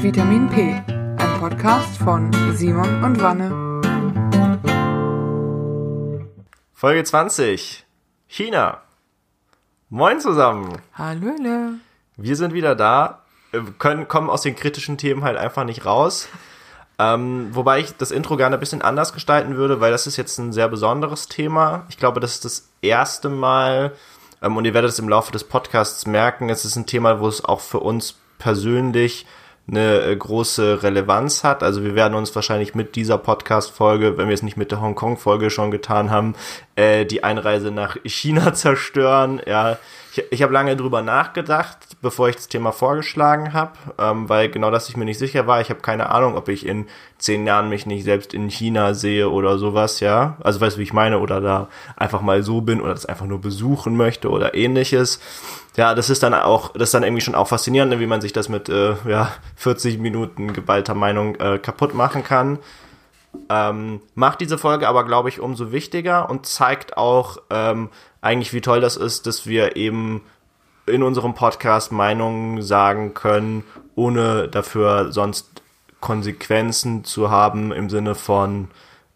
Vitamin P, ein Podcast von Simon und Wanne. Folge 20. China. Moin zusammen. Hallöle. Wir sind wieder da, können, kommen aus den kritischen Themen halt einfach nicht raus. Ähm, wobei ich das Intro gerne ein bisschen anders gestalten würde, weil das ist jetzt ein sehr besonderes Thema. Ich glaube, das ist das erste Mal, ähm, und ihr werdet es im Laufe des Podcasts merken, es ist ein Thema, wo es auch für uns persönlich eine äh, große Relevanz hat. Also wir werden uns wahrscheinlich mit dieser Podcast-Folge, wenn wir es nicht mit der Hongkong-Folge schon getan haben, äh, die Einreise nach China zerstören. Ja, ich, ich habe lange drüber nachgedacht, bevor ich das Thema vorgeschlagen habe, ähm, weil genau das ich mir nicht sicher war. Ich habe keine Ahnung, ob ich in zehn Jahren mich nicht selbst in China sehe oder sowas, ja. Also weißt du, wie ich meine, oder da einfach mal so bin oder das einfach nur besuchen möchte oder ähnliches. Ja, das ist dann auch, das ist dann irgendwie schon auch faszinierend, ne, wie man sich das mit äh, ja, 40 Minuten geballter Meinung äh, kaputt machen kann. Ähm, macht diese Folge aber, glaube ich, umso wichtiger und zeigt auch ähm, eigentlich, wie toll das ist, dass wir eben in unserem Podcast Meinungen sagen können, ohne dafür sonst Konsequenzen zu haben im Sinne von,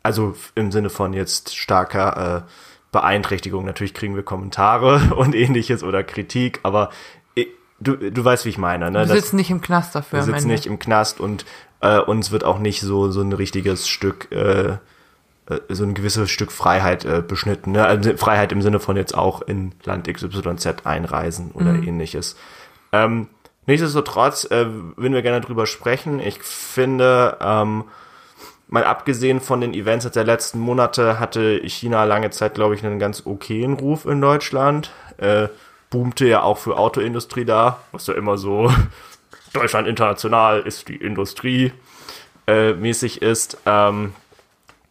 also im Sinne von jetzt starker äh, Beeinträchtigung. Natürlich kriegen wir Kommentare und ähnliches oder Kritik, aber du, du weißt, wie ich meine. Ne? Wir sitzen nicht im Knast dafür. Wir sitzen nicht im Knast und äh, uns wird auch nicht so, so ein richtiges Stück, äh, äh, so ein gewisses Stück Freiheit äh, beschnitten. Ne? Also Freiheit im Sinne von jetzt auch in Land XYZ einreisen oder mhm. ähnliches. Ähm, nichtsdestotrotz äh, würden wir gerne drüber sprechen. Ich finde, ähm, mal abgesehen von den Events der letzten Monate hatte China lange Zeit, glaube ich, einen ganz okayen Ruf in Deutschland. Äh, boomte ja auch für Autoindustrie da, was ja immer so Deutschland international ist die Industrie äh, mäßig ist. Ähm,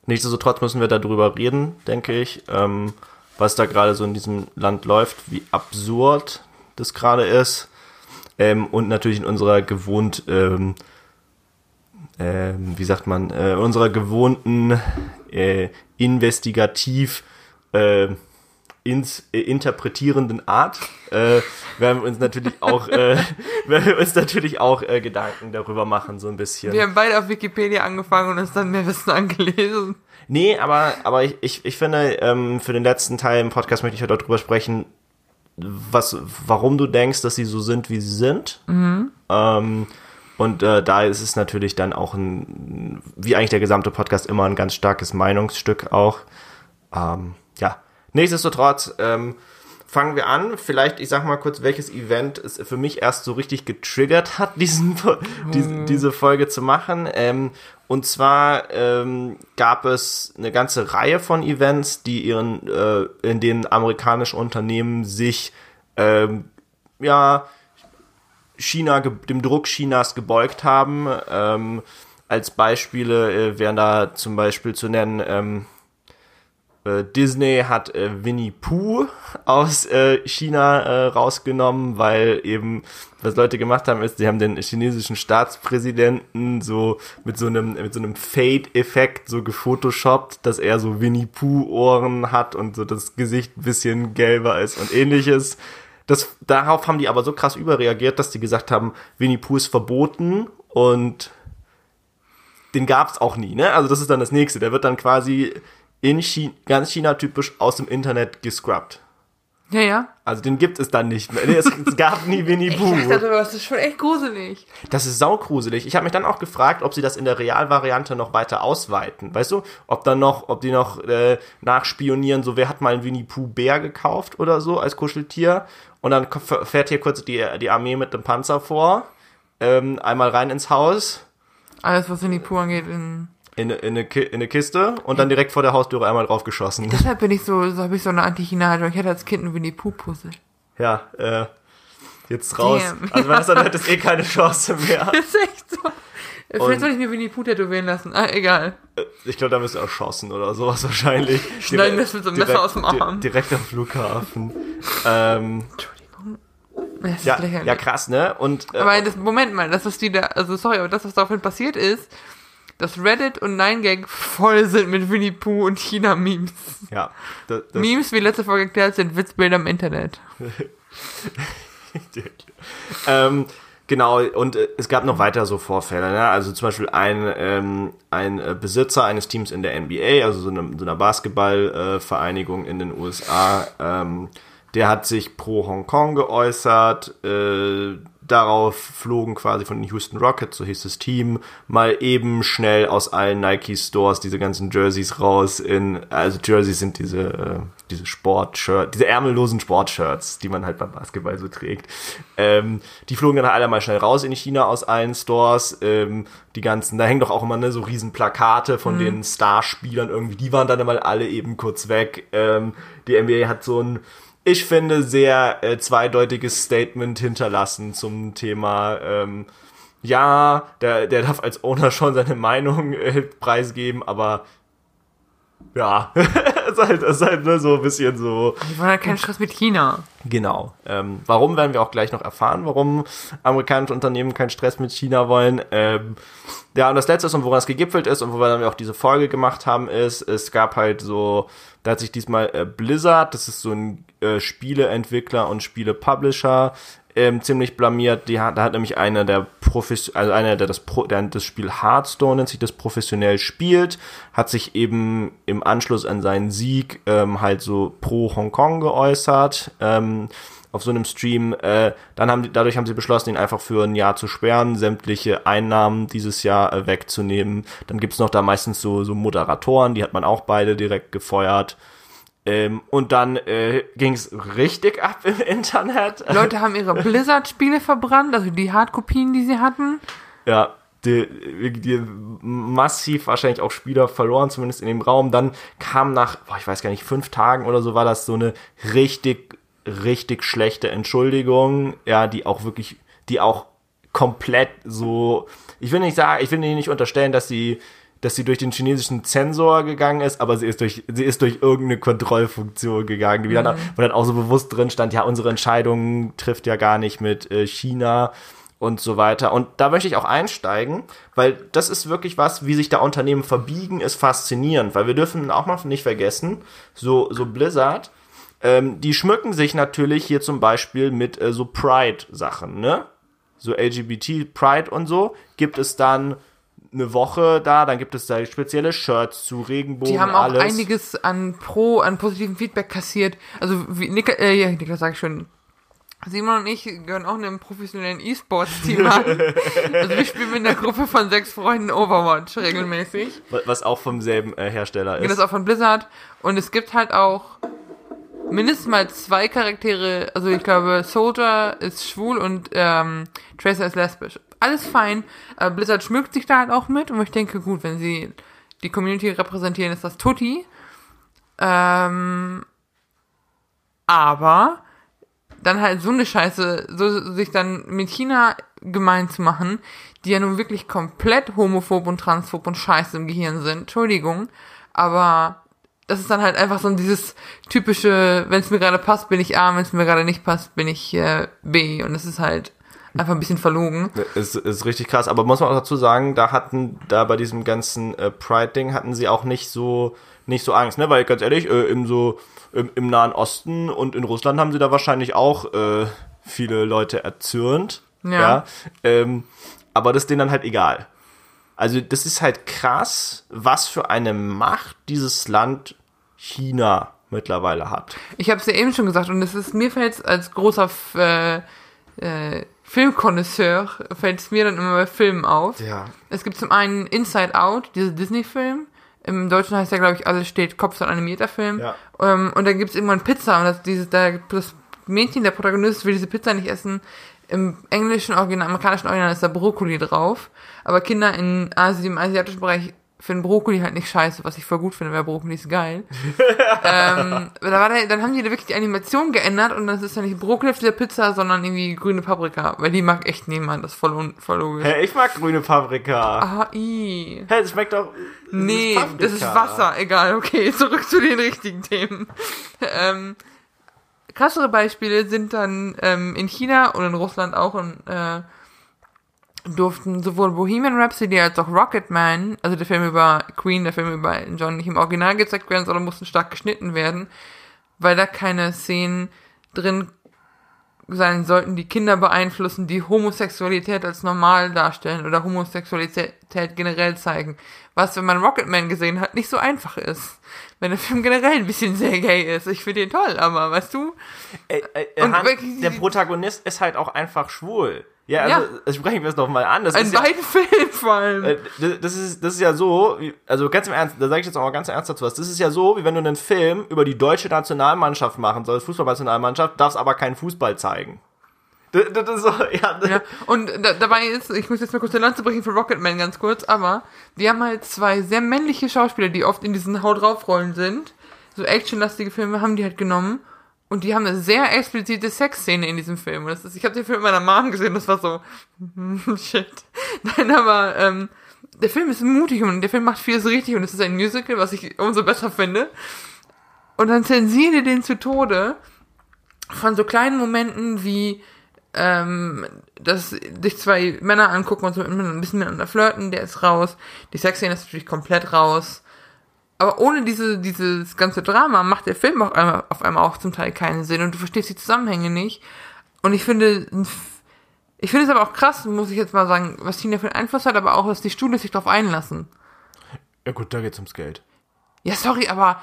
nichtsdestotrotz müssen wir darüber reden, denke ich, ähm, was da gerade so in diesem Land läuft, wie absurd das gerade ist. Ähm, und natürlich in unserer gewohnt, ähm, äh, wie sagt man, äh, unserer gewohnten äh, investigativ äh, ins, äh, interpretierenden Art äh, werden wir uns natürlich auch äh, werden wir uns natürlich auch äh, Gedanken darüber machen so ein bisschen. Wir haben beide auf Wikipedia angefangen und uns dann mehr Wissen angelesen. Nee, aber aber ich, ich, ich finde ähm, für den letzten Teil im Podcast möchte ich heute darüber sprechen, was warum du denkst, dass sie so sind, wie sie sind. Mhm. Ähm, und äh, da ist es natürlich dann auch ein, wie eigentlich der gesamte Podcast immer ein ganz starkes Meinungsstück auch. Ähm, ja, Nichtsdestotrotz, ähm, fangen wir an. Vielleicht, ich sag mal kurz, welches Event es für mich erst so richtig getriggert hat, diesen, die, diese Folge zu machen. Ähm, und zwar ähm, gab es eine ganze Reihe von Events, die ihren, äh, in denen amerikanische Unternehmen sich ähm, ja China, dem Druck Chinas gebeugt haben. Ähm, als Beispiele äh, wären da zum Beispiel zu nennen ähm, äh, Disney hat äh, Winnie Pooh aus äh, China äh, rausgenommen, weil eben, was Leute gemacht haben, ist, sie haben den chinesischen Staatspräsidenten so mit so einem, mit so einem Fade-Effekt so gefotoshoppt, dass er so Winnie Pooh-Ohren hat und so das Gesicht ein bisschen gelber ist und ähnliches. Das, darauf haben die aber so krass überreagiert, dass die gesagt haben, Winnie Pooh ist verboten und den gab's auch nie, ne? Also das ist dann das nächste. Der wird dann quasi in China, ganz China-typisch aus dem Internet gescrubbt. Ja, ja. Also den gibt es dann nicht mehr. Es, gab nie Winnie Pooh. Ich dachte, das ist schon echt gruselig. Das ist saugruselig. Ich habe mich dann auch gefragt, ob sie das in der Realvariante noch weiter ausweiten. Weißt du, ob dann noch, ob die noch äh, nachspionieren, so wer hat mal einen Winnie Pooh Bär gekauft oder so als Kuscheltier und dann fährt hier kurz die, die Armee mit dem Panzer vor, ähm, einmal rein ins Haus. Alles, was Winnie Pooh angeht, in in, in, eine, in eine Kiste und dann direkt vor der Haustüre einmal drauf geschossen. Deshalb bin ich so, so habe ich so eine Anti-China-Haltung. Ich hatte als Kind ein Winnie Pooh-Puzzle. Ja, äh, jetzt raus. Damn. Also wenn das dann hättest eh keine Chance mehr. Das ist echt so. Vielleicht soll ich mir Winnie Pooh tätowieren lassen. Ah, egal. Äh, ich glaube, da müsst ihr erschossen oder sowas wahrscheinlich. Schneiden das mit so einem Messer direkt, aus dem Arm. Direkt am Flughafen. ähm, Entschuldigung. Ja, ja, krass, ne? Und, äh, aber das, Moment mal, das, was die da, also sorry, aber das, was daraufhin passiert ist, dass Reddit und 9gag voll sind mit Winnie Pooh und China-Memes. Ja. Das, das Memes, wie letzte Folge erklärt, sind Witzbilder im Internet. ähm, Genau, und äh, es gab noch weiter so Vorfälle, ne? Also zum Beispiel ein, ähm, ein äh, Besitzer eines Teams in der NBA, also so, eine, so einer Basketballvereinigung äh, in den USA, ähm, der hat sich pro Hongkong geäußert, äh, darauf flogen quasi von den Houston Rockets, so hieß das Team, mal eben schnell aus allen Nike Stores diese ganzen Jerseys raus in, also Jerseys sind diese, äh, diese Sportshirt, diese ärmellosen Sportshirts, die man halt beim Basketball so trägt. Ähm, die flogen dann alle mal schnell raus in China aus allen Stores. Ähm, die ganzen, da hängen doch auch immer ne, so riesen Plakate von mhm. den Starspielern irgendwie, die waren dann mal alle eben kurz weg. Ähm, die NBA hat so ein ich finde, sehr äh, zweideutiges Statement hinterlassen zum Thema, ähm, ja, der, der darf als Owner schon seine Meinung äh, preisgeben, aber ja, es ist halt, ist halt nur so ein bisschen so. Die wollen halt keinen Stress mit China. Genau. Ähm, warum werden wir auch gleich noch erfahren, warum amerikanische Unternehmen keinen Stress mit China wollen. Ähm, ja, und das letzte ist, und woran es gegipfelt ist und wo wir dann auch diese Folge gemacht haben, ist, es gab halt so, da hat sich diesmal äh, Blizzard, das ist so ein äh, Spieleentwickler und Spielepublisher ähm, ziemlich blamiert. Die hat, da hat nämlich einer der Profis, also einer, der das, Pro, der das Spiel Hearthstone nennt sich das professionell spielt, hat sich eben im Anschluss an seinen Sieg ähm, halt so pro Hongkong geäußert. Ähm, auf so einem Stream. Äh, dann haben die, dadurch haben sie beschlossen, ihn einfach für ein Jahr zu sperren, sämtliche Einnahmen dieses Jahr äh, wegzunehmen. Dann gibt's noch da meistens so, so Moderatoren, die hat man auch beide direkt gefeuert. Ähm, und dann äh, ging es richtig ab im Internet. Leute haben ihre Blizzard-Spiele verbrannt, also die Hardkopien, die sie hatten. Ja, die, die massiv wahrscheinlich auch Spieler verloren, zumindest in dem Raum. Dann kam nach, boah, ich weiß gar nicht, fünf Tagen oder so war das so eine richtig, richtig schlechte Entschuldigung, ja, die auch wirklich, die auch komplett so, ich will nicht sagen, ich will nicht unterstellen, dass sie dass sie durch den chinesischen Zensor gegangen ist, aber sie ist durch, sie ist durch irgendeine Kontrollfunktion gegangen, mhm. dann, wo dann auch so bewusst drin stand, ja, unsere Entscheidung trifft ja gar nicht mit äh, China und so weiter. Und da möchte ich auch einsteigen, weil das ist wirklich was, wie sich da Unternehmen verbiegen, ist faszinierend, weil wir dürfen auch mal nicht vergessen, so, so Blizzard, ähm, die schmücken sich natürlich hier zum Beispiel mit äh, so Pride-Sachen, ne? So LGBT Pride und so, gibt es dann eine Woche da, dann gibt es da spezielle Shirts zu Regenbogen. Die haben auch alles. einiges an Pro, an positiven Feedback kassiert. Also wie Nik äh, ja, Niklas sag ich schon. Simon und ich gehören auch einem professionellen E-Sports-Team an. also wir spielen mit einer Gruppe von sechs Freunden Overwatch regelmäßig. Was auch vom selben äh, Hersteller ist. Genau, das ist auch von Blizzard. Und es gibt halt auch mindestens mal zwei Charaktere, also ich glaube, Soldier ist schwul und ähm, Tracer ist lesbisch alles fein. Äh, Blizzard schmückt sich da halt auch mit und ich denke, gut, wenn sie die Community repräsentieren, ist das Tutti. Ähm, aber dann halt so eine Scheiße, so sich dann mit China gemein zu machen, die ja nun wirklich komplett homophob und transphob und scheiße im Gehirn sind. Entschuldigung, aber das ist dann halt einfach so dieses typische, wenn es mir gerade passt, bin ich A, wenn es mir gerade nicht passt, bin ich äh, B. Und das ist halt einfach ein bisschen verlogen. Ist, ist richtig krass, aber muss man auch dazu sagen, da hatten, da bei diesem ganzen äh, Pride-Ding hatten sie auch nicht so, nicht so Angst, ne? Weil ganz ehrlich, äh, im so, im, im Nahen Osten und in Russland haben sie da wahrscheinlich auch äh, viele Leute erzürnt. Ja. ja? Ähm, aber das ist denen dann halt egal. Also, das ist halt krass, was für eine Macht dieses Land China mittlerweile hat. Ich habe es ja eben schon gesagt und es ist mir fällt als großer äh, äh, Filmkonnoisseur fällt es mir dann immer bei Filmen auf. Ja. Es gibt zum einen Inside Out, dieser Disney-Film. Im Deutschen heißt der, glaube ich, alles steht Kopf, so ein animierter Film. Ja. Ähm, und dann gibt es irgendwann Pizza und das, dieses, da, das Mädchen, der Protagonist, will diese Pizza nicht essen. Im englischen Original, amerikanischen Original ist da Brokkoli drauf. Aber Kinder in Asien, im asiatischen Bereich finde Brokkoli halt nicht scheiße, was ich voll gut finde, weil Brokkoli ist geil. ähm, da war der, dann haben die da wirklich die Animation geändert und das ist ja nicht Brokkoli auf dieser Pizza, sondern irgendwie grüne Paprika, weil die mag echt niemand, das ist voll, voll logisch. Hä, hey, ich mag grüne Paprika. Ah, i. Hä, hey, das schmeckt doch... Nee, das ist, das ist Wasser, egal, okay, zurück zu den richtigen Themen. ähm, krassere Beispiele sind dann ähm, in China und in Russland auch und äh, durften sowohl Bohemian Rhapsody als auch Rocketman, also der Film über Queen, der Film über John, nicht im Original gezeigt werden, sondern mussten stark geschnitten werden, weil da keine Szenen drin sein sollten, die Kinder beeinflussen, die Homosexualität als normal darstellen oder Homosexualität generell zeigen. Was, wenn man Rocketman gesehen hat, nicht so einfach ist. Wenn der Film generell ein bisschen sehr gay ist. Ich finde ihn toll, aber weißt du? Äh, äh, Hans, der Protagonist ist halt auch einfach schwul. Ja, also, ja. also sprechen wir es doch mal an. Das In ist beiden ja, vor allem. Äh, das, ist, das ist ja so, also ganz im Ernst, da sage ich jetzt auch mal ganz ernst dazu was. Das ist ja so, wie wenn du einen Film über die deutsche Nationalmannschaft machen sollst, Fußballnationalmannschaft, darfst aber keinen Fußball zeigen. Das, das so, ja. ja. Und da, dabei ist, ich muss jetzt mal kurz den Lanze brechen für Rocketman ganz kurz, aber die haben halt zwei sehr männliche Schauspieler, die oft in diesen Haut draufrollen sind. So actionlastige Filme haben die halt genommen und die haben eine sehr explizite Sexszene in diesem Film. Und das ist, ich habe den Film mit meiner Mom gesehen, das war so, shit. Nein, aber ähm, der Film ist mutig und der Film macht vieles richtig und es ist ein Musical, was ich umso besser finde. Und dann zensieren die den zu Tode von so kleinen Momenten wie ähm, dass sich zwei Männer angucken und so ein bisschen miteinander flirten, der ist raus. Die Sexszene ist natürlich komplett raus. Aber ohne diese, dieses ganze Drama macht der Film auch einmal, auf einmal auch zum Teil keinen Sinn und du verstehst die Zusammenhänge nicht. Und ich finde, ich finde es aber auch krass, muss ich jetzt mal sagen, was Tina für einen Einfluss hat, aber auch, dass die Studios sich darauf einlassen. Ja gut, da geht's ums Geld. Ja, sorry, aber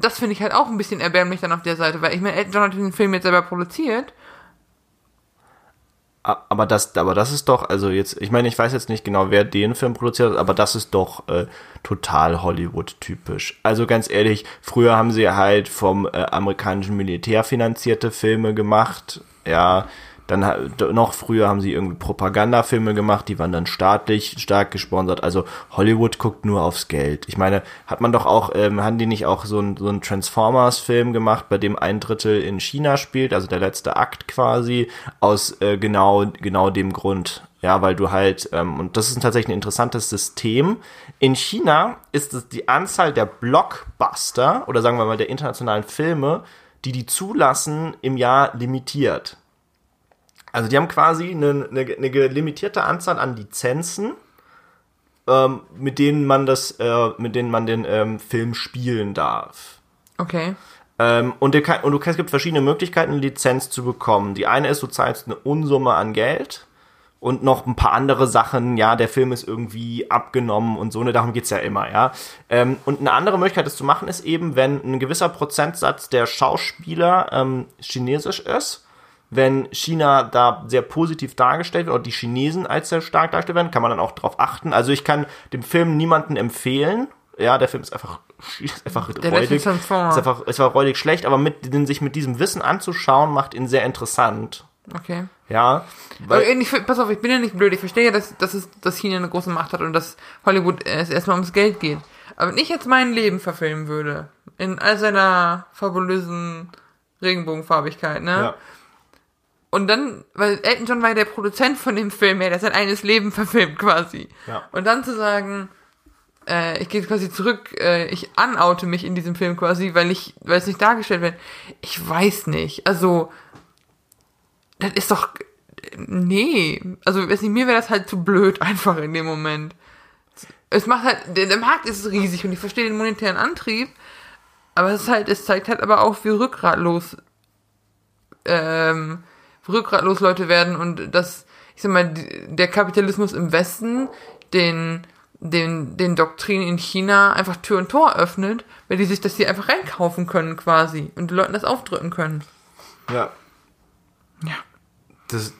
das finde ich halt auch ein bisschen erbärmlich dann auf der Seite, weil ich meine, Elton John hat den Film jetzt selber produziert aber das, aber das ist doch, also jetzt, ich meine, ich weiß jetzt nicht genau, wer den Film produziert hat, aber das ist doch äh, total Hollywood-typisch. Also ganz ehrlich, früher haben sie halt vom äh, amerikanischen Militär finanzierte Filme gemacht, ja, dann noch früher haben sie irgendwie Propagandafilme gemacht, die waren dann staatlich stark gesponsert. Also Hollywood guckt nur aufs Geld. Ich meine, hat man doch auch, ähm, haben die nicht auch so einen so Transformers-Film gemacht, bei dem ein Drittel in China spielt, also der letzte Akt quasi, aus äh, genau, genau dem Grund. Ja, weil du halt, ähm, und das ist tatsächlich ein interessantes System. In China ist es die Anzahl der Blockbuster oder sagen wir mal der internationalen Filme, die die zulassen, im Jahr limitiert. Also die haben quasi eine, eine, eine limitierte Anzahl an Lizenzen, ähm, mit denen man das, äh, mit denen man den ähm, Film spielen darf. Okay. Ähm, und, kann, und du, es gibt verschiedene Möglichkeiten, eine Lizenz zu bekommen. Die eine ist, du zahlst eine Unsumme an Geld und noch ein paar andere Sachen, ja, der Film ist irgendwie abgenommen und so, ne, darum geht's ja immer, ja. Ähm, und eine andere Möglichkeit, das zu machen, ist eben, wenn ein gewisser Prozentsatz der Schauspieler ähm, chinesisch ist wenn China da sehr positiv dargestellt wird oder die Chinesen als sehr stark dargestellt werden, kann man dann auch drauf achten. Also ich kann dem Film niemanden empfehlen. Ja, der Film ist einfach, ist einfach der räudig. Ist einfach, ist einfach räudig schlecht, aber mit, den, sich mit diesem Wissen anzuschauen, macht ihn sehr interessant. Okay. Ja. Weil ich, pass auf, ich bin ja nicht blöd. Ich verstehe ja, dass, dass, es, dass China eine große Macht hat und dass Hollywood es erstmal ums Geld geht. Aber wenn ich jetzt mein Leben verfilmen würde, in all seiner fabulösen Regenbogenfarbigkeit, ne? Ja und dann, weil Elton John war ja der Produzent von dem Film, er hat sein eigenes Leben verfilmt quasi. Ja. Und dann zu sagen, äh, ich gehe quasi zurück, äh, ich unoute mich in diesem Film quasi, weil ich, weil es nicht dargestellt wird. Ich weiß nicht. Also, das ist doch, nee. Also, weiß nicht, mir wäre das halt zu blöd einfach in dem Moment. Es macht halt, der, der Markt ist riesig und ich verstehe den monetären Antrieb, aber es ist halt, es zeigt halt aber auch, wie rückgratlos ähm, rückgratlos Leute werden und dass, ich sag mal, der Kapitalismus im Westen den, den, den Doktrinen in China einfach Tür und Tor öffnet, weil die sich das hier einfach reinkaufen können quasi und die Leuten das aufdrücken können. Ja. Ja. Das,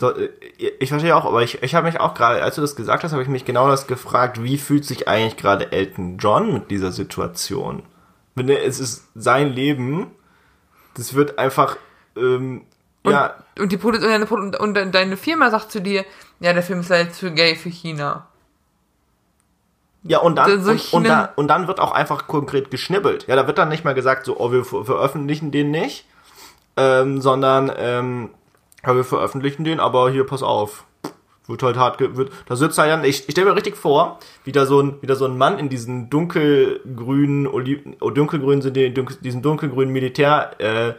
ich verstehe auch, aber ich, ich habe mich auch gerade, als du das gesagt hast, habe ich mich genau das gefragt, wie fühlt sich eigentlich gerade Elton John mit dieser Situation? Wenn es ist sein Leben, das wird einfach ähm, und, ja. Und, die Produ und, deine, und deine Firma sagt zu dir, ja, der Film ist halt zu gay für China. Ja, und dann, und, und, da, und dann wird auch einfach konkret geschnibbelt. Ja, da wird dann nicht mal gesagt, so, oh, wir veröffentlichen den nicht, ähm, sondern, ähm, ja, wir veröffentlichen den, aber hier, pass auf. Wird halt hart, wird, da sitzt halt dann, ich, ich stelle mir richtig vor, wie da so ein, wie da so ein Mann in diesen dunkelgrünen, oh, dunkelgrünen sind die, diesen dunkelgrünen Militär, äh,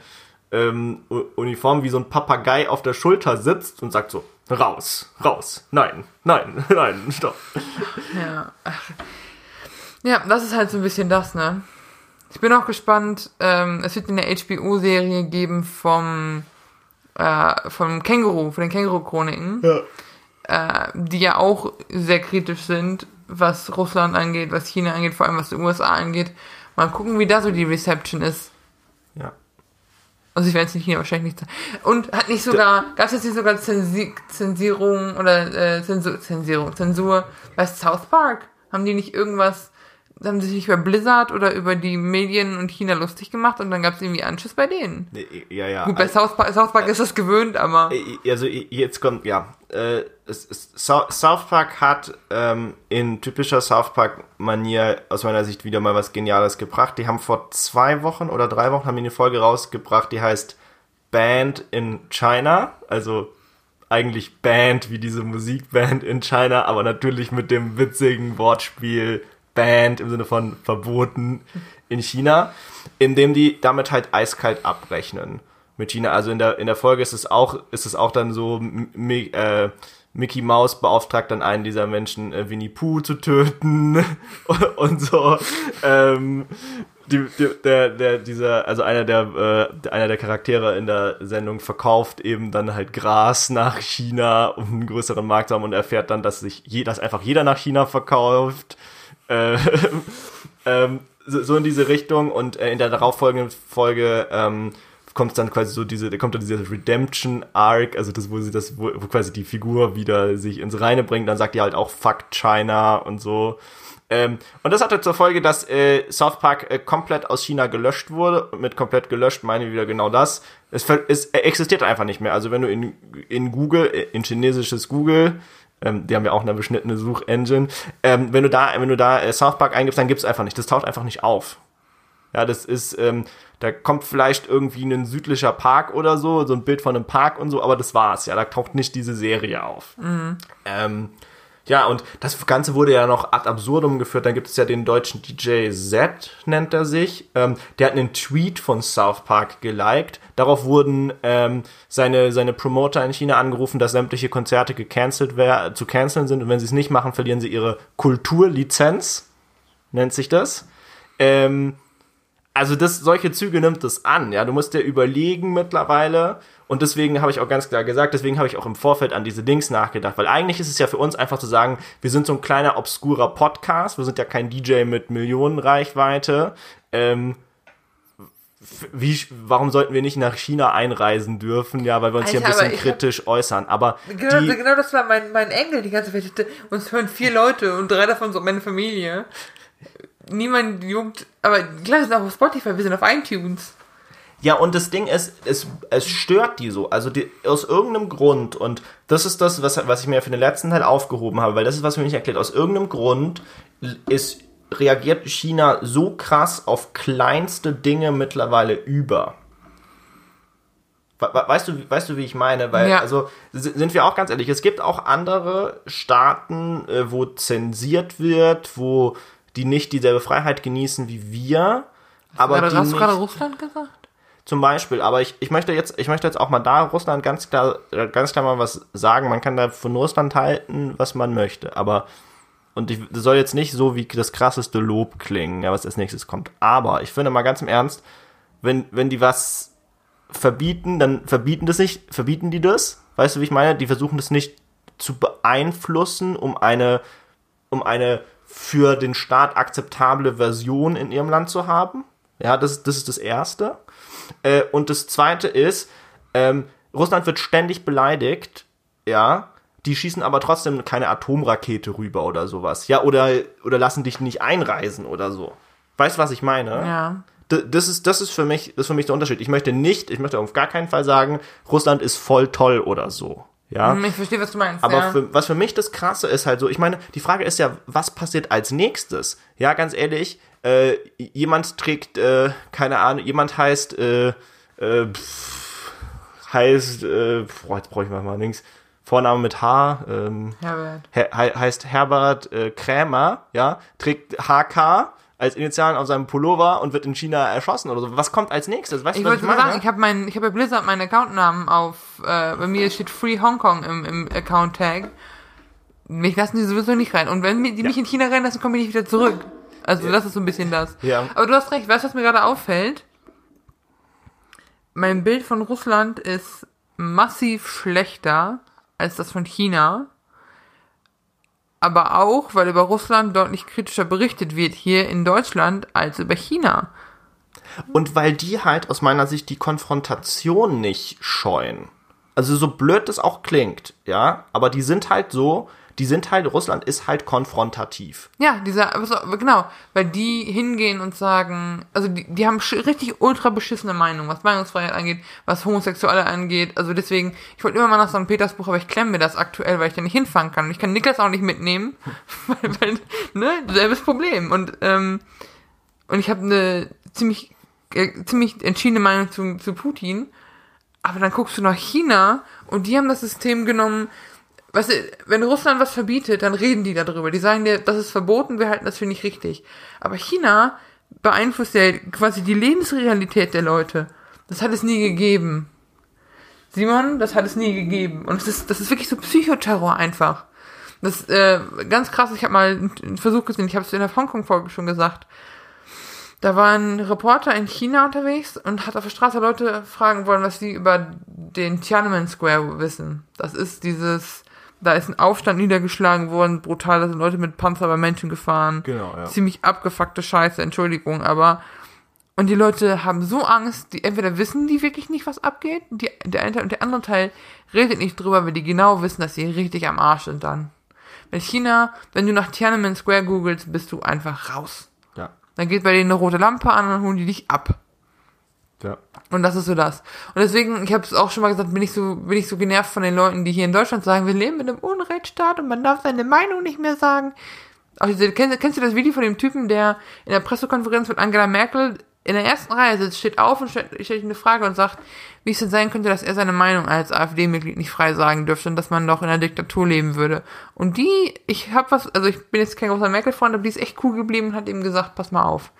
ähm, Uniform wie so ein Papagei auf der Schulter sitzt und sagt so, raus, raus, nein, nein, nein, stopp. Ja, ja, das ist halt so ein bisschen das, ne? Ich bin auch gespannt, ähm, es wird eine HBO-Serie geben vom äh, vom Känguru, von den Känguru-Chroniken, ja. Äh, die ja auch sehr kritisch sind, was Russland angeht, was China angeht, vor allem was die USA angeht. Mal gucken, wie da so die Reception ist. Ja. Also ich werde es nicht hier wahrscheinlich nicht Und hat nicht sogar, gab es jetzt nicht sogar Zensi Zensierung oder äh, Zensur, Zensierung, Zensur bei South Park? Haben die nicht irgendwas haben sie sich über Blizzard oder über die Medien und China lustig gemacht und dann gab es irgendwie Anschiss bei denen. Ja, ja. Gut, bei also, South Park, South Park äh, ist das gewöhnt, aber. Äh, also jetzt kommt, ja. Äh, es, es, South Park hat ähm, in typischer South Park-Manier aus meiner Sicht wieder mal was Geniales gebracht. Die haben vor zwei Wochen oder drei Wochen haben die eine Folge rausgebracht, die heißt Band in China. Also eigentlich Band wie diese Musikband in China, aber natürlich mit dem witzigen Wortspiel Band im Sinne von verboten in China, indem die damit halt eiskalt abrechnen mit China. Also in der in der Folge ist es auch ist es auch dann so äh, Mickey Mouse beauftragt dann einen dieser Menschen, äh, Winnie Pooh zu töten und so. Ähm, die, die, der, der, dieser, also einer der, äh, einer der Charaktere in der Sendung verkauft eben dann halt Gras nach China, um einen größeren Markt zu haben und erfährt dann, dass sich je, dass einfach jeder nach China verkauft äh, ähm, so, so, in diese Richtung und äh, in der darauffolgenden Folge ähm, kommt dann quasi so diese, kommt dann dieser Redemption Arc, also das, wo sie das, wo, wo quasi die Figur wieder sich ins Reine bringt, dann sagt die halt auch Fuck China und so. Ähm, und das hatte zur Folge, dass äh, South Park äh, komplett aus China gelöscht wurde. Und mit komplett gelöscht meine ich wieder genau das. Es, es existiert einfach nicht mehr. Also wenn du in, in Google, äh, in chinesisches Google, ähm, die haben ja auch eine beschnittene Suchengine. Ähm, wenn du da, wenn du da äh, South Park eingibst, dann gibt's einfach nicht. Das taucht einfach nicht auf. Ja, das ist, ähm, da kommt vielleicht irgendwie ein südlicher Park oder so, so ein Bild von einem Park und so, aber das war's. Ja, da taucht nicht diese Serie auf. Mhm. Ähm, ja, und das Ganze wurde ja noch ad absurdum geführt. Dann gibt es ja den deutschen DJ Z, nennt er sich. Ähm, der hat einen Tweet von South Park geliked. Darauf wurden ähm, seine, seine Promoter in China angerufen, dass sämtliche Konzerte gecancelt wär, zu canceln sind. Und wenn sie es nicht machen, verlieren sie ihre Kulturlizenz, nennt sich das. Ähm, also das, solche Züge nimmt es an. Ja, du musst dir überlegen mittlerweile, und deswegen habe ich auch ganz klar gesagt, deswegen habe ich auch im Vorfeld an diese Dings nachgedacht, weil eigentlich ist es ja für uns einfach zu sagen, wir sind so ein kleiner obskurer Podcast, wir sind ja kein DJ mit Millionenreichweite. Ähm, wie, warum sollten wir nicht nach China einreisen dürfen? Ja, weil wir uns Alter, hier ein bisschen kritisch hab, äußern. Aber genau, die, genau das war mein, mein Engel die ganze Zeit. Uns hören vier Leute und drei davon sind meine Familie. Niemand juckt, aber klar, wir sind auch auf Spotify, wir sind auf iTunes. Ja, und das Ding ist, es, es stört die so. Also die, aus irgendeinem Grund, und das ist das, was, was ich mir für den letzten Teil aufgehoben habe, weil das ist, was mir nicht erklärt. Aus irgendeinem Grund ist, reagiert China so krass auf kleinste Dinge mittlerweile über. Weißt du, weißt du, wie ich meine? Weil, ja. also, sind wir auch ganz ehrlich, es gibt auch andere Staaten, äh, wo zensiert wird, wo die nicht dieselbe Freiheit genießen wie wir. Hast aber du gerade, hast du gerade Russland gesagt? Zum Beispiel, aber ich, ich möchte jetzt, ich möchte jetzt auch mal da Russland ganz klar, ganz klar mal was sagen. Man kann da von Russland halten, was man möchte, aber und ich, das soll jetzt nicht so wie das krasseste Lob klingen, ja, was als nächstes kommt. Aber ich finde mal ganz im Ernst, wenn, wenn die was verbieten, dann verbieten das nicht, verbieten die das. Weißt du, wie ich meine? Die versuchen das nicht zu beeinflussen, um eine, um eine für den Staat akzeptable Version in ihrem Land zu haben. Ja, das, das ist das Erste. Äh, und das zweite ist, ähm, Russland wird ständig beleidigt, ja, die schießen aber trotzdem keine Atomrakete rüber oder sowas, ja, oder, oder lassen dich nicht einreisen oder so. Weißt du, was ich meine? Ja. Das ist, das ist für mich, das ist für mich der Unterschied. Ich möchte nicht, ich möchte auf gar keinen Fall sagen, Russland ist voll toll oder so. Ja. Hm, ich verstehe, was du meinst. Aber ja. für, was für mich das Krasse ist halt so, ich meine, die Frage ist ja, was passiert als nächstes? Ja, ganz ehrlich, äh, jemand trägt, äh, keine Ahnung, jemand heißt, äh, äh, pff, heißt, äh, boah, jetzt brauche ich mal links. Vorname mit H, ähm, Herbert. He heißt Herbert äh, Krämer, ja, trägt HK als Initialen auf seinem Pullover und wird in China erschossen oder so. Was kommt als nächstes? Weißt ich wollte mal sagen, ich habe mein, ich habe bei Blizzard meinen Accountnamen auf, äh, bei mir steht Free Hong Kong im, im Account Tag. Mich lassen die sowieso nicht rein. Und wenn die ja. mich in China reinlassen, komme ich nicht wieder zurück. Also ja. das ist so ein bisschen das. Ja. Aber du hast recht, weißt du, was mir gerade auffällt? Mein Bild von Russland ist massiv schlechter als das von China. Aber auch, weil über Russland deutlich kritischer berichtet wird hier in Deutschland als über China. Und weil die halt aus meiner Sicht die Konfrontation nicht scheuen. Also so blöd das auch klingt, ja, aber die sind halt so, die sind halt, Russland ist halt konfrontativ. Ja, dieser, genau, weil die hingehen und sagen, also die, die haben richtig ultra beschissene Meinung, was Meinungsfreiheit angeht, was Homosexuelle angeht. Also deswegen, ich wollte immer mal nach St. Petersburg, aber ich klemme mir das aktuell, weil ich da nicht hinfahren kann. Ich kann Niklas auch nicht mitnehmen, weil, weil ne, selbes Problem. Und, ähm, und ich habe eine ziemlich, äh, ziemlich entschiedene Meinung zu, zu Putin. Aber dann guckst du nach China und die haben das System genommen, weißt du, wenn Russland was verbietet, dann reden die darüber. Die sagen dir, das ist verboten, wir halten das für nicht richtig. Aber China beeinflusst ja quasi die Lebensrealität der Leute. Das hat es nie gegeben. Simon, das hat es nie gegeben. Und das ist, das ist wirklich so Psychoterror einfach. Das ist äh, ganz krass. Ich habe mal einen Versuch gesehen, ich habe es in der Hongkong-Folge schon gesagt. Da war ein Reporter in China unterwegs und hat auf der Straße Leute fragen wollen, was sie über den Tiananmen Square wissen. Das ist dieses da ist ein Aufstand niedergeschlagen worden, brutal, da sind Leute mit Panzer bei Menschen gefahren. Genau, ja. Ziemlich abgefuckte Scheiße, Entschuldigung, aber und die Leute haben so Angst, die entweder wissen die wirklich nicht, was abgeht, die, der eine Teil und der andere Teil redet nicht drüber, weil die genau wissen, dass sie richtig am Arsch sind dann. Wenn China, wenn du nach Tiananmen Square googelst, bist du einfach raus. Ja. Dann geht bei denen eine rote Lampe an und holen die dich ab. Und das ist so das. Und deswegen, ich habe es auch schon mal gesagt, bin ich so bin ich so genervt von den Leuten, die hier in Deutschland sagen, wir leben in einem Unrechtsstaat und man darf seine Meinung nicht mehr sagen. Auch diese, kennst, kennst du das Video von dem Typen, der in der Pressekonferenz mit Angela Merkel in der ersten Reihe sitzt, steht auf und stellt, stellt eine Frage und sagt, wie es denn sein könnte, dass er seine Meinung als AfD-Mitglied nicht frei sagen dürfte und dass man doch in einer Diktatur leben würde. Und die, ich habe was, also ich bin jetzt kein großer Merkel-Freund, aber die ist echt cool geblieben und hat ihm gesagt, pass mal auf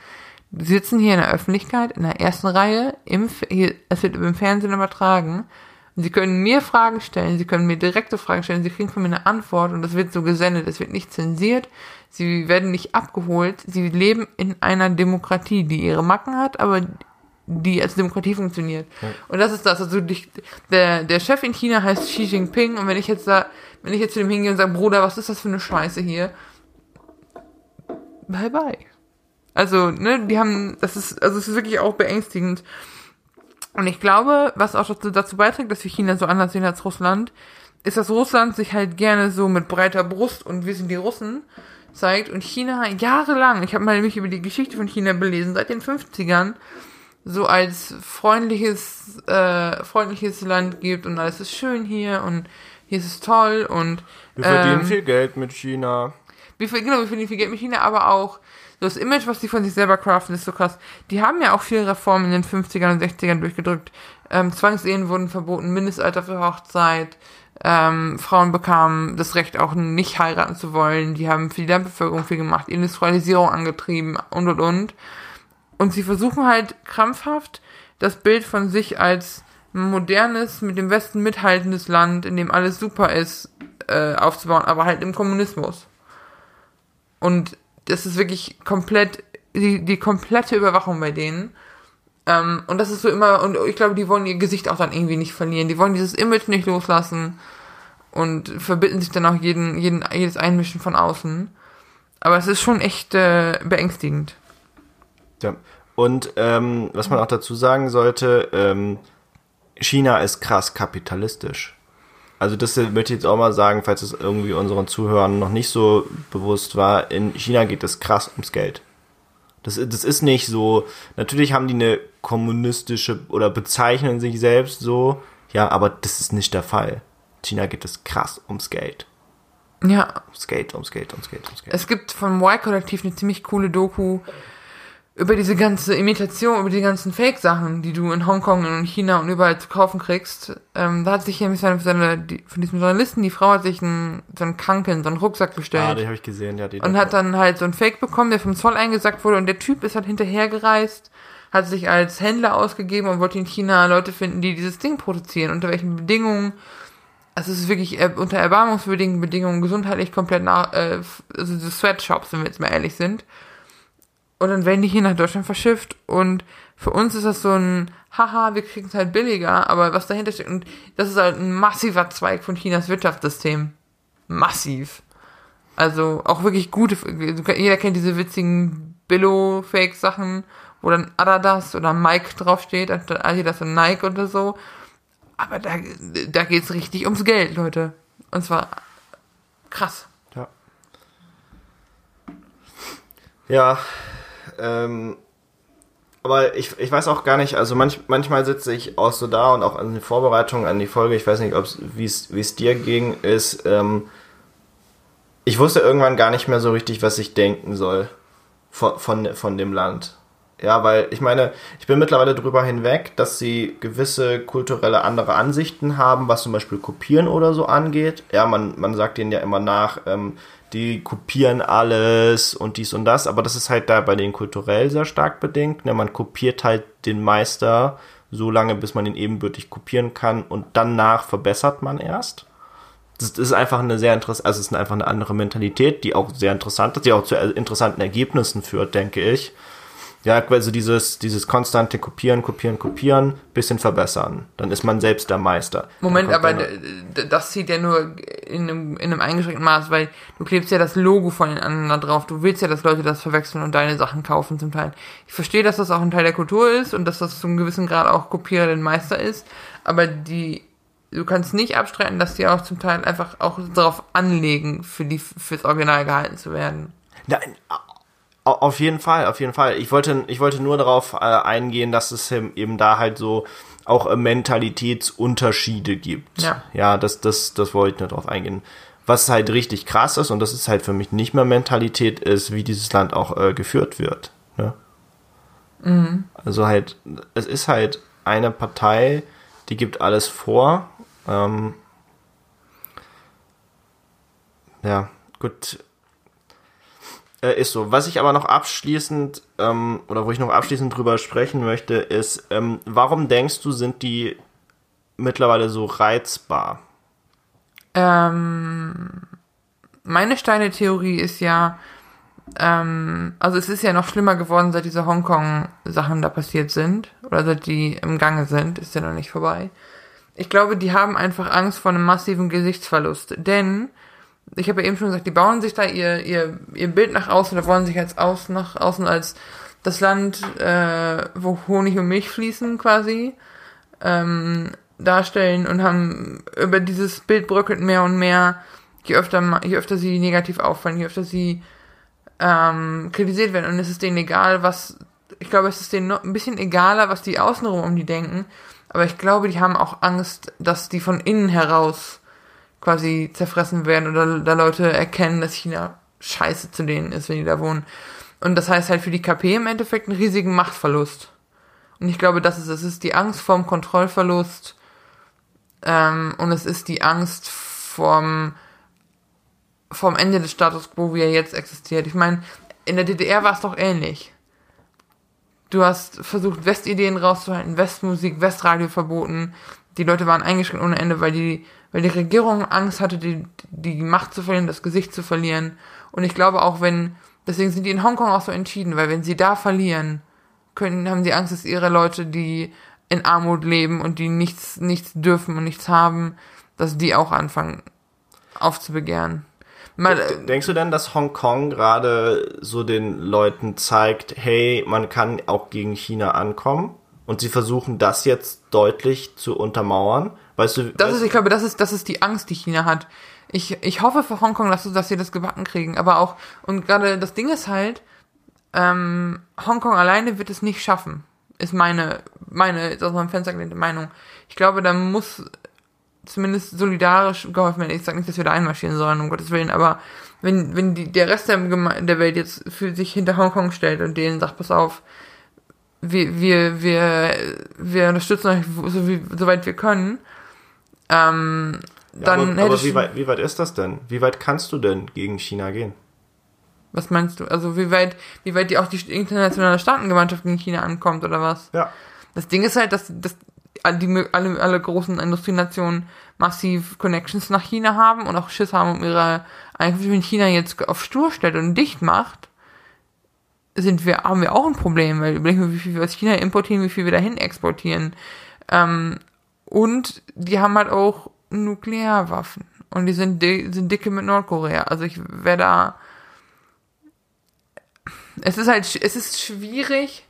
sitzen hier in der Öffentlichkeit, in der ersten Reihe, im, hier, es wird im Fernsehen übertragen. Und sie können mir Fragen stellen, sie können mir direkte Fragen stellen, sie kriegen von mir eine Antwort und das wird so gesendet, es wird nicht zensiert, sie werden nicht abgeholt, sie leben in einer Demokratie, die ihre Macken hat, aber die als Demokratie funktioniert. Ja. Und das ist das, also die, der, der Chef in China heißt Xi Jinping und wenn ich jetzt da, wenn ich jetzt zu dem hingehe und sage, Bruder, was ist das für eine Scheiße hier? Bye bye. Also, ne, die haben, das ist, also es ist wirklich auch beängstigend. Und ich glaube, was auch dazu, dazu beiträgt, dass wir China so anders sehen als Russland, ist, dass Russland sich halt gerne so mit breiter Brust und wir sind die Russen zeigt und China jahrelang, ich habe mal nämlich über die Geschichte von China belesen, seit den 50ern, so als freundliches, äh, freundliches Land gibt und alles ist schön hier und hier ist es toll und wir verdienen ähm, viel Geld mit China. Wir, genau, wir verdienen viel Geld mit China, aber auch das Image, was die von sich selber craften, ist so krass. Die haben ja auch viele Reformen in den 50ern und 60ern durchgedrückt. Ähm, Zwangsehen wurden verboten, Mindestalter für Hochzeit, ähm, Frauen bekamen das Recht auch nicht heiraten zu wollen, die haben für die Landbevölkerung viel gemacht, Industrialisierung angetrieben und und und. Und sie versuchen halt krampfhaft das Bild von sich als modernes, mit dem Westen mithaltendes Land, in dem alles super ist, äh, aufzubauen, aber halt im Kommunismus. Und das ist wirklich komplett, die, die komplette Überwachung bei denen. Ähm, und das ist so immer, und ich glaube, die wollen ihr Gesicht auch dann irgendwie nicht verlieren. Die wollen dieses Image nicht loslassen und verbitten sich dann auch jeden, jeden, jedes Einmischen von außen. Aber es ist schon echt äh, beängstigend. Ja. Und ähm, was man auch dazu sagen sollte, ähm, China ist krass kapitalistisch. Also das möchte ich jetzt auch mal sagen, falls es irgendwie unseren Zuhörern noch nicht so bewusst war. In China geht es krass ums Geld. Das, das ist nicht so, natürlich haben die eine kommunistische oder bezeichnen sich selbst so, ja, aber das ist nicht der Fall. China geht es krass ums Geld. Ja. Ums Geld, ums Geld, ums Geld, ums Geld. Es gibt vom Y-Kollektiv eine ziemlich coole Doku, über diese ganze Imitation, über die ganzen Fake-Sachen, die du in Hongkong und China und überall zu kaufen kriegst. Ähm, da hat sich nämlich seine, seine, die, von diesem Journalisten, die Frau hat sich einen, so einen Kranken, so einen Rucksack bestellt. Ah, den habe ich gesehen, ja. Die und hat dann halt so ein Fake bekommen, der vom Zoll eingesackt wurde und der Typ ist halt hinterhergereist, hat sich als Händler ausgegeben und wollte in China Leute finden, die dieses Ding produzieren, unter welchen Bedingungen. Also es ist wirklich unter erbarmungswürdigen Bedingungen gesundheitlich komplett nach, äh, also so Sweatshops, wenn wir jetzt mal ehrlich sind und dann werden die hier nach Deutschland verschifft und für uns ist das so ein, haha, wir kriegen es halt billiger, aber was dahinter steht, und das ist halt ein massiver Zweig von Chinas Wirtschaftssystem. Massiv. Also auch wirklich gute, jeder kennt diese witzigen Billo-Fake-Sachen, wo dann Adidas oder Mike draufsteht, Adidas und Nike oder so. Aber da, da geht's richtig ums Geld, Leute. Und zwar krass. Ja. Ja, ähm, aber ich, ich weiß auch gar nicht, also manch, manchmal sitze ich auch so da und auch an die Vorbereitung an die Folge, ich weiß nicht, wie es dir ging, ist, ähm, ich wusste irgendwann gar nicht mehr so richtig, was ich denken soll von, von, von dem Land. Ja, weil ich meine, ich bin mittlerweile drüber hinweg, dass sie gewisse kulturelle andere Ansichten haben, was zum Beispiel Kopieren oder so angeht. Ja, man, man sagt denen ja immer nach, ähm, die kopieren alles und dies und das, aber das ist halt da bei denen kulturell sehr stark bedingt. Ne? Man kopiert halt den Meister so lange, bis man ihn ebenbürtig kopieren kann und danach verbessert man erst. Das ist einfach eine sehr interessante, also es ist einfach eine andere Mentalität, die auch sehr interessant ist, die auch zu interessanten Ergebnissen führt, denke ich. Ja, also dieses, dieses konstante Kopieren, Kopieren, Kopieren, bisschen verbessern. Dann ist man selbst der Meister. Moment, aber das zieht ja nur in einem, in einem eingeschränkten Maß, weil du klebst ja das Logo von den anderen da drauf. Du willst ja, dass Leute das verwechseln und deine Sachen kaufen zum Teil. Ich verstehe, dass das auch ein Teil der Kultur ist und dass das zu einem gewissen Grad auch Kopierer den Meister ist, aber die, du kannst nicht abstreiten, dass die auch zum Teil einfach auch darauf anlegen, für die, fürs Original gehalten zu werden. Nein, auf jeden Fall, auf jeden Fall. Ich wollte, ich wollte nur darauf äh, eingehen, dass es eben da halt so auch äh, Mentalitätsunterschiede gibt. Ja, ja das, das, das wollte ich nur darauf eingehen. Was halt richtig krass ist, und das ist halt für mich nicht mehr Mentalität, ist, wie dieses Land auch äh, geführt wird. Ne? Mhm. Also halt, es ist halt eine Partei, die gibt alles vor. Ähm, ja, gut, äh, ist so. Was ich aber noch abschließend, ähm, oder wo ich noch abschließend drüber sprechen möchte, ist, ähm, warum denkst du, sind die mittlerweile so reizbar? Ähm, meine steine Theorie ist ja, ähm, also es ist ja noch schlimmer geworden, seit diese Hongkong-Sachen da passiert sind, oder seit die im Gange sind, ist ja noch nicht vorbei. Ich glaube, die haben einfach Angst vor einem massiven Gesichtsverlust, denn ich habe ja eben schon gesagt, die bauen sich da ihr, ihr, ihr Bild nach außen, da wollen sich als außen, nach außen als das Land, äh, wo Honig und Milch fließen quasi, ähm, darstellen und haben über dieses Bild bröckelt mehr und mehr, je öfter, je öfter sie negativ auffallen, je öfter sie ähm, kritisiert werden. Und es ist denen egal, was, ich glaube, es ist denen noch ein bisschen egaler, was die außenrum um die denken, aber ich glaube, die haben auch Angst, dass die von innen heraus quasi zerfressen werden oder da Leute erkennen, dass China scheiße zu denen ist, wenn die da wohnen. Und das heißt halt für die KP im Endeffekt einen riesigen Machtverlust. Und ich glaube, das ist es. ist die Angst vorm Kontrollverlust ähm, und es ist die Angst vorm, vorm Ende des Status quo, wie er jetzt existiert. Ich meine, in der DDR war es doch ähnlich. Du hast versucht, Westideen rauszuhalten, Westmusik, Westradio verboten. Die Leute waren eingeschränkt ohne Ende, weil die weil die Regierung Angst hatte, die, die Macht zu verlieren, das Gesicht zu verlieren. Und ich glaube auch, wenn, deswegen sind die in Hongkong auch so entschieden, weil wenn sie da verlieren, können, haben sie Angst, dass ihre Leute, die in Armut leben und die nichts, nichts dürfen und nichts haben, dass die auch anfangen aufzubegehren. Mal, Denkst du denn, dass Hongkong gerade so den Leuten zeigt, hey, man kann auch gegen China ankommen? Und sie versuchen das jetzt deutlich zu untermauern? Weißt du, das weißt ist, ich glaube, das ist, das ist die Angst, die China hat. Ich, ich hoffe für Hongkong, dass, dass sie das gebacken kriegen. Aber auch, und gerade das Ding ist halt, ähm, Hongkong alleine wird es nicht schaffen. Ist meine, meine, aus meinem Fenster gelehnte Meinung. Ich glaube, da muss zumindest solidarisch geholfen werden. Ich sage nicht, dass wir da einmarschieren sollen, um Gottes Willen, aber wenn, wenn die, der Rest der, der Welt jetzt für sich hinter Hongkong stellt und denen sagt, pass auf, wir, wir, wir, wir unterstützen euch so wie, soweit wir können, ähm, ja, dann aber, aber wie, weit, wie weit ist das denn? Wie weit kannst du denn gegen China gehen? Was meinst du? Also wie weit, wie weit die auch die internationale Staatengemeinschaft gegen China ankommt oder was? Ja. Das Ding ist halt, dass, dass die, alle, alle großen Industrienationen massiv Connections nach China haben und auch Schiss haben um ihre Einkünfte. Wenn China jetzt auf Stur stellt und dicht macht, sind wir, haben wir auch ein Problem, weil überlegen wir, wie viel wir aus China importieren, wie viel wir dahin exportieren. Ähm, und die haben halt auch Nuklearwaffen. Und die sind, di sind dicke mit Nordkorea. Also ich wäre da. Es ist halt, es ist schwierig.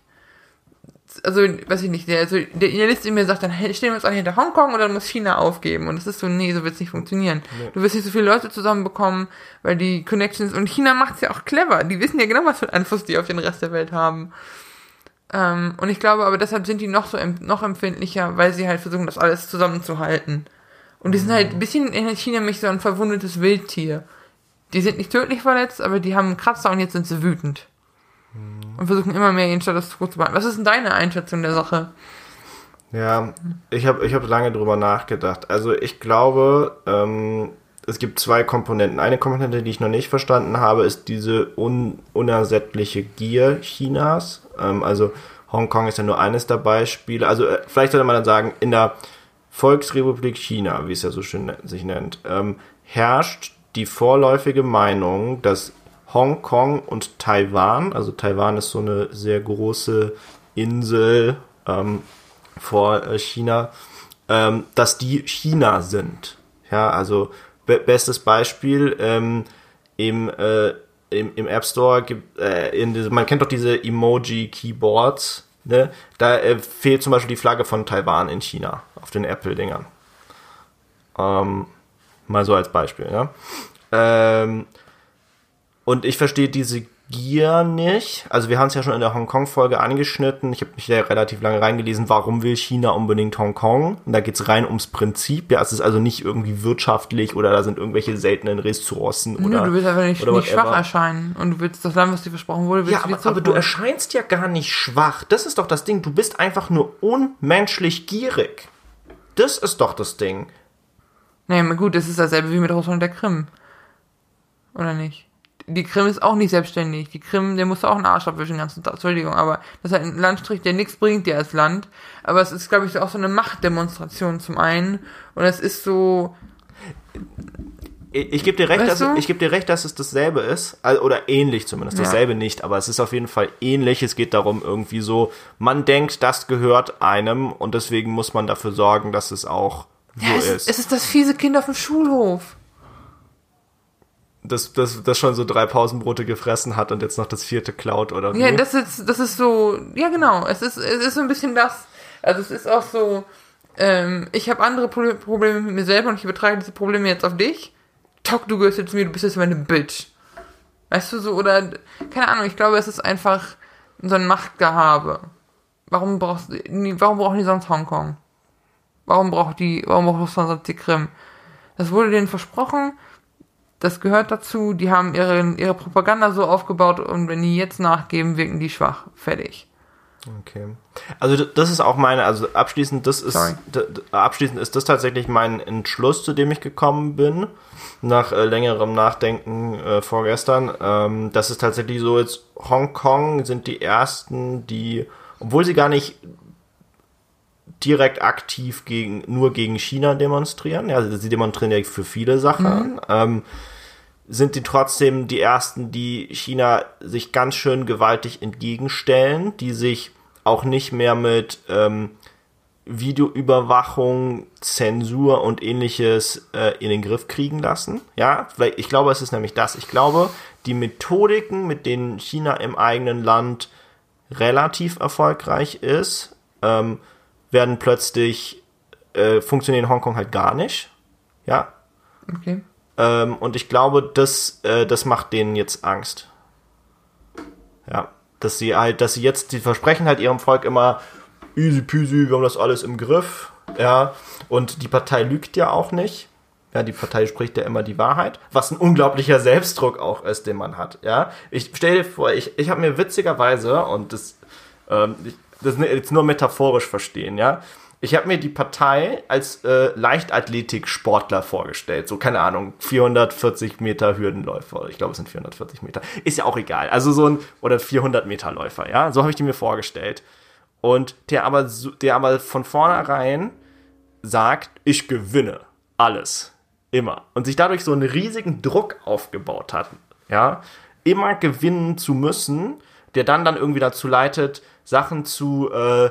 Also, weiß ich nicht, der, also der Idealist in mir sagt, dann stehen wir uns alle hinter Hongkong oder muss China aufgeben. Und das ist so, nee, so wird es nicht funktionieren. Nee. Du wirst nicht so viele Leute zusammenbekommen, weil die Connections, und China macht es ja auch clever. Die wissen ja genau, was für einen Einfluss die auf den Rest der Welt haben. Ähm, und ich glaube aber deshalb sind die noch so noch empfindlicher, weil sie halt versuchen, das alles zusammenzuhalten. Und die sind halt ein bisschen in China mich so ein verwundetes Wildtier. Die sind nicht tödlich verletzt, aber die haben einen Kratzer und jetzt sind sie wütend. Mhm. Und versuchen immer mehr ihren Status quo zu behalten. Was ist denn deine Einschätzung der Sache? Ja, ich habe ich hab lange drüber nachgedacht. Also ich glaube, ähm, es gibt zwei Komponenten. Eine Komponente, die ich noch nicht verstanden habe, ist diese un unersättliche Gier Chinas. Ähm, also Hongkong ist ja nur eines der Beispiele. Also äh, vielleicht sollte man dann sagen, in der Volksrepublik China, wie es ja so schön ne-, sich nennt, ähm, herrscht die vorläufige Meinung, dass Hongkong und Taiwan, also Taiwan ist so eine sehr große Insel ähm, vor äh, China, ähm, dass die China sind. Ja, also be bestes Beispiel ähm, im, äh, im, im App Store gibt, äh, in diese, man kennt doch diese Emoji-Keyboards, Ne? Da äh, fehlt zum Beispiel die Flagge von Taiwan in China auf den Apple-Dingern. Ähm, mal so als Beispiel. Ja? Und ich verstehe diese Gier nicht. Also wir haben es ja schon in der Hongkong-Folge angeschnitten. Ich habe mich da relativ lange reingelesen, warum will China unbedingt Hongkong? Und da geht es rein ums Prinzip. Ja, es ist also nicht irgendwie wirtschaftlich oder da sind irgendwelche seltenen Ressourcen Nö, oder. Du willst einfach nicht, nicht schwach erscheinen und du willst das Land, was dir versprochen wurde, willst ja, aber, aber du erscheinst ja gar nicht schwach. Das ist doch das Ding. Du bist einfach nur unmenschlich gierig. Das ist doch das Ding. Naja, gut, das ist dasselbe wie mit Russland und der Krim. Oder nicht? Die Krim ist auch nicht selbstständig. Die Krim, der muss auch einen Arsch abwischen den ganzen Tag. Entschuldigung, aber das ist halt ein Landstrich, der nichts bringt dir als Land. Aber es ist, glaube ich, auch so eine Machtdemonstration zum einen. Und es ist so. Ich, ich gebe dir recht, dass es, ich gebe dir recht, dass es dasselbe ist, oder ähnlich zumindest. Ja. Dasselbe nicht, aber es ist auf jeden Fall ähnlich. Es geht darum irgendwie so, man denkt, das gehört einem und deswegen muss man dafür sorgen, dass es auch so ja, es, ist. Es ist das fiese Kind auf dem Schulhof das, das, das schon so drei Pausenbrote gefressen hat und jetzt noch das vierte klaut oder wie? Ja, das ist, das ist so, ja genau, es ist, es ist so ein bisschen das. Also es ist auch so, ähm, ich habe andere Pro Probleme mit mir selber und ich übertrage diese Probleme jetzt auf dich. Tok, du gehörst jetzt zu mir, du bist jetzt meine Bitch. Weißt du so, oder, keine Ahnung, ich glaube, es ist einfach so ein Machtgehabe. Warum brauchst du, warum brauchen die sonst Hongkong? Warum braucht die, warum braucht sonst die Krim? Das wurde denen versprochen, das gehört dazu. Die haben ihre, ihre Propaganda so aufgebaut und wenn die jetzt nachgeben, wirken die schwach. Fertig. Okay. Also das ist auch meine, also abschließend, das ist abschließend ist das tatsächlich mein Entschluss, zu dem ich gekommen bin, nach äh, längerem Nachdenken äh, vorgestern. Ähm, das ist tatsächlich so, jetzt Hongkong sind die ersten, die, obwohl sie gar nicht direkt aktiv gegen, nur gegen China demonstrieren, ja, sie demonstrieren ja für viele Sachen, mhm. ähm, sind die trotzdem die ersten, die China sich ganz schön gewaltig entgegenstellen, die sich auch nicht mehr mit ähm, Videoüberwachung, Zensur und ähnliches äh, in den Griff kriegen lassen. Ja, weil ich glaube, es ist nämlich das. Ich glaube, die Methodiken, mit denen China im eigenen Land relativ erfolgreich ist, ähm, werden plötzlich äh, funktionieren in Hongkong halt gar nicht. Ja. Okay. Ähm, und ich glaube, das, äh, das macht denen jetzt Angst. Ja. Dass sie halt, dass sie jetzt, die versprechen halt ihrem Volk immer, easy peasy, wir haben das alles im Griff. Ja. Und die Partei lügt ja auch nicht. Ja, die Partei spricht ja immer die Wahrheit, was ein unglaublicher Selbstdruck auch ist, den man hat. Ja, ich stell dir vor, ich, ich habe mir witzigerweise und das, ähm, das jetzt nur metaphorisch verstehen, ja, ich habe mir die Partei als äh, Leichtathletik-Sportler vorgestellt. So, keine Ahnung, 440 Meter Hürdenläufer. Ich glaube, es sind 440 Meter. Ist ja auch egal. Also so ein, oder 400 Meter Läufer, ja. So habe ich die mir vorgestellt. Und der aber, der aber von vornherein sagt, ich gewinne. Alles. Immer. Und sich dadurch so einen riesigen Druck aufgebaut hat, ja. Immer gewinnen zu müssen, der dann dann irgendwie dazu leitet, Sachen zu, äh,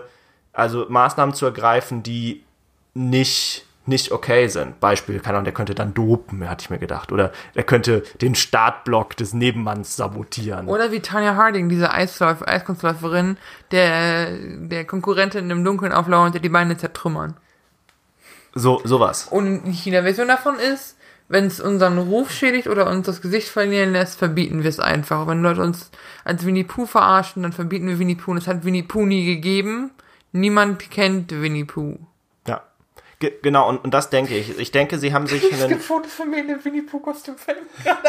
also Maßnahmen zu ergreifen, die nicht nicht okay sind. Beispiel, keine Ahnung, der könnte dann dopen, hatte ich mir gedacht. Oder er könnte den Startblock des Nebenmanns sabotieren. Oder wie Tanya Harding, diese Eisläufer, Eiskunstläuferin, der, der Konkurrentin im Dunkeln auflauern und der die Beine zertrümmern. So, sowas. Und die China-Version davon ist, wenn es unseren Ruf schädigt oder uns das Gesicht verlieren lässt, verbieten wir es einfach. Wenn Leute uns als Winnie Pooh verarschen, dann verbieten wir Winnie Pooh. Und es hat Winnie Pooh nie gegeben. Niemand kennt Winnie Pooh. Ge genau, und, und das denke ich. Ich denke, sie haben sich. Es gibt Fotos von mir in dem Winnie Pooh-Kostüm fällt gerade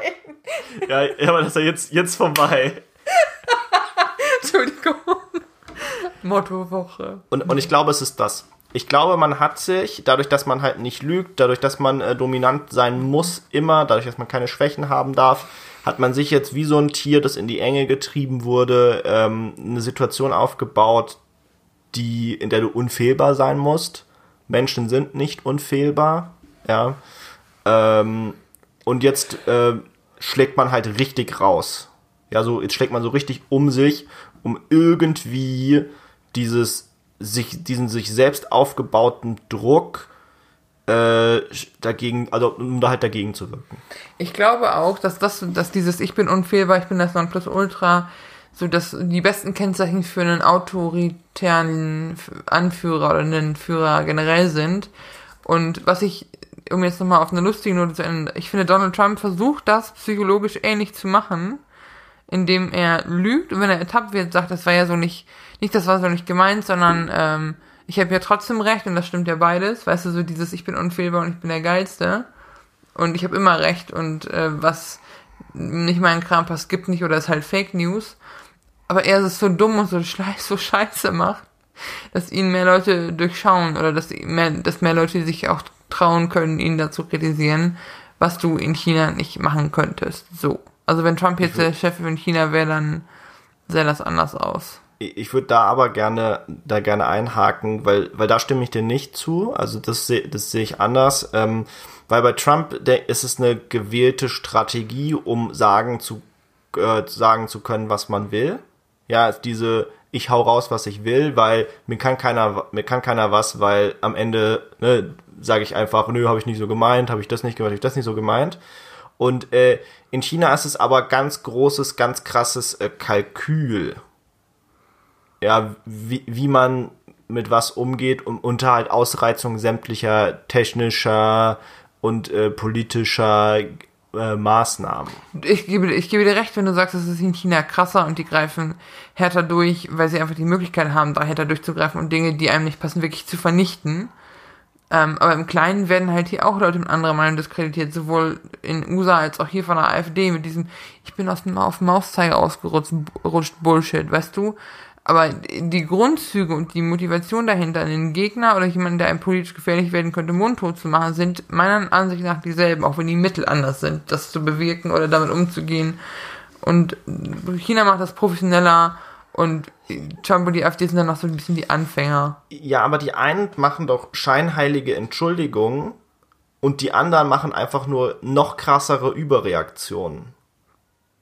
ein. Ja, ja, aber das ist ja jetzt, jetzt vorbei. Entschuldigung. Mottowoche. Und, und ich glaube, es ist das. Ich glaube, man hat sich, dadurch, dass man halt nicht lügt, dadurch, dass man äh, dominant sein muss, immer, dadurch, dass man keine Schwächen haben darf, hat man sich jetzt wie so ein Tier, das in die Enge getrieben wurde, ähm, eine Situation aufgebaut, die, in der du unfehlbar sein musst Menschen sind nicht unfehlbar, ja. Ähm, und jetzt äh, schlägt man halt richtig raus. Ja, so jetzt schlägt man so richtig um sich, um irgendwie dieses sich diesen sich selbst aufgebauten Druck äh, dagegen, also um da halt dagegen zu wirken. Ich glaube auch, dass das, dass dieses Ich bin unfehlbar, ich bin das Nonplusultra, so dass die besten Kennzeichen für einen autoritären Anführer oder einen Führer generell sind. Und was ich, um jetzt nochmal auf eine lustige Note zu enden, ich finde, Donald Trump versucht das psychologisch ähnlich zu machen, indem er lügt und wenn er ertappt wird, sagt, das war ja so nicht, nicht das war so nicht gemeint, sondern ähm, ich habe ja trotzdem recht und das stimmt ja beides. Weißt du, so dieses Ich bin unfehlbar und ich bin der Geilste. Und ich habe immer recht und äh, was nicht meinen Kram passt, gibt nicht oder ist halt Fake News aber er ist so dumm und so, so scheiße macht, dass ihn mehr Leute durchschauen oder dass mehr, dass mehr Leute sich auch trauen können, ihn dazu kritisieren, was du in China nicht machen könntest. So. Also wenn Trump jetzt der Chef in China wäre, dann sähe das anders aus. Ich würde da aber gerne, da gerne einhaken, weil, weil da stimme ich dir nicht zu. Also das sehe, das sehe ich anders. Ähm, weil bei Trump ist es eine gewählte Strategie, um sagen zu, äh, sagen zu können, was man will ja, diese ich hau raus, was ich will, weil mir kann keiner, mir kann keiner was, weil am Ende ne, sage ich einfach, nö, habe ich nicht so gemeint, habe ich das nicht gemeint, habe ich das nicht so gemeint. Und äh, in China ist es aber ganz großes, ganz krasses äh, Kalkül. Ja, wie, wie man mit was umgeht und unter halt Ausreizung sämtlicher technischer und äh, politischer äh, Maßnahmen. Ich gebe, ich gebe dir recht, wenn du sagst, es ist in China krasser und die greifen härter durch, weil sie einfach die Möglichkeit haben, da härter durchzugreifen und Dinge, die einem nicht passen, wirklich zu vernichten. Ähm, aber im Kleinen werden halt hier auch Leute mit anderer Meinung diskreditiert, sowohl in USA als auch hier von der AfD mit diesem, ich bin aus dem, auf dem Mauszeiger ausgerutscht Bullshit, weißt du? Aber die Grundzüge und die Motivation dahinter, einen Gegner oder jemanden, der einem politisch gefährlich werden könnte, mundtot zu machen, sind meiner Ansicht nach dieselben, auch wenn die Mittel anders sind, das zu bewirken oder damit umzugehen. Und China macht das professioneller und Trump und die AfD sind dann noch so ein bisschen die Anfänger. Ja, aber die einen machen doch scheinheilige Entschuldigungen und die anderen machen einfach nur noch krassere Überreaktionen.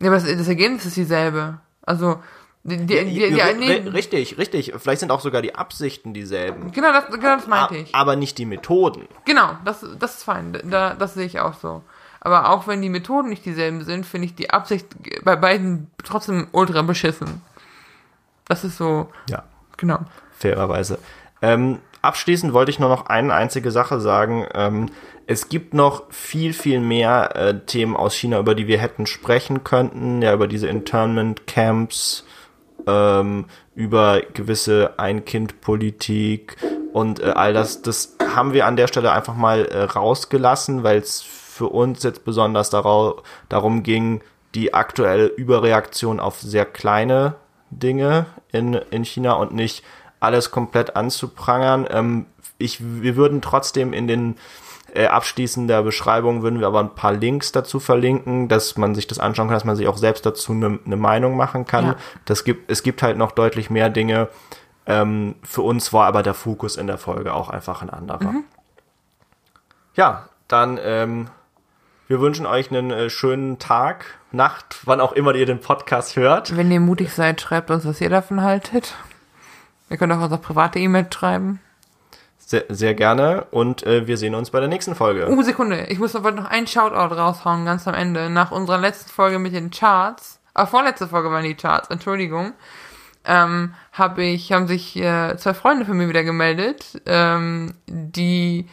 Ja, aber das, das Ergebnis ist dieselbe. Also, die, die, die, die, richtig, richtig. Vielleicht sind auch sogar die Absichten dieselben. Genau, das, genau das meinte ich. Aber nicht die Methoden. Genau, das, das ist fein. Da, das sehe ich auch so. Aber auch wenn die Methoden nicht dieselben sind, finde ich die Absicht bei beiden trotzdem ultra beschissen. Das ist so. Ja. Genau. Fairerweise. Ähm, abschließend wollte ich nur noch eine einzige Sache sagen. Ähm, es gibt noch viel, viel mehr äh, Themen aus China, über die wir hätten sprechen könnten. Ja, über diese Internment Camps, ähm, über gewisse Ein-Kind-Politik und äh, all das, das haben wir an der Stelle einfach mal äh, rausgelassen, weil es für uns jetzt besonders darau darum ging, die aktuelle Überreaktion auf sehr kleine Dinge in, in China und nicht alles komplett anzuprangern. Ähm, ich, wir würden trotzdem in den äh, abschließender Beschreibung würden wir aber ein paar Links dazu verlinken, dass man sich das anschauen kann, dass man sich auch selbst dazu eine ne Meinung machen kann. Ja. Das gibt, es gibt halt noch deutlich mehr Dinge. Ähm, für uns war aber der Fokus in der Folge auch einfach ein anderer. Mhm. Ja, dann ähm, Wir wünschen euch einen äh, schönen Tag, Nacht, wann auch immer ihr den Podcast hört. Wenn ihr mutig seid, schreibt uns, was ihr davon haltet. Ihr könnt auch unsere private E-Mail schreiben. Sehr, sehr gerne und äh, wir sehen uns bei der nächsten Folge. Oh, Sekunde. Ich muss aber noch einen Shoutout raushauen, ganz am Ende. Nach unserer letzten Folge mit den Charts, ah, vorletzte Folge waren die Charts, Entschuldigung, ähm, habe ich, haben sich äh, zwei Freunde von mir wieder gemeldet, ähm, die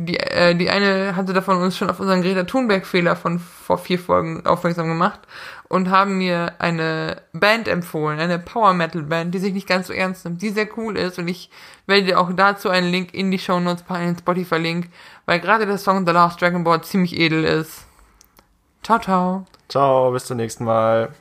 die, äh, die eine hatte davon uns schon auf unseren Greta Thunberg-Fehler von vor vier Folgen aufmerksam gemacht und haben mir eine Band empfohlen, eine Power Metal Band, die sich nicht ganz so ernst nimmt, die sehr cool ist und ich werde auch dazu einen Link in die Show Notes packen, einen Spotify-Link, weil gerade der Song The Last Dragon Ball ziemlich edel ist. Ciao, ciao. Ciao, bis zum nächsten Mal.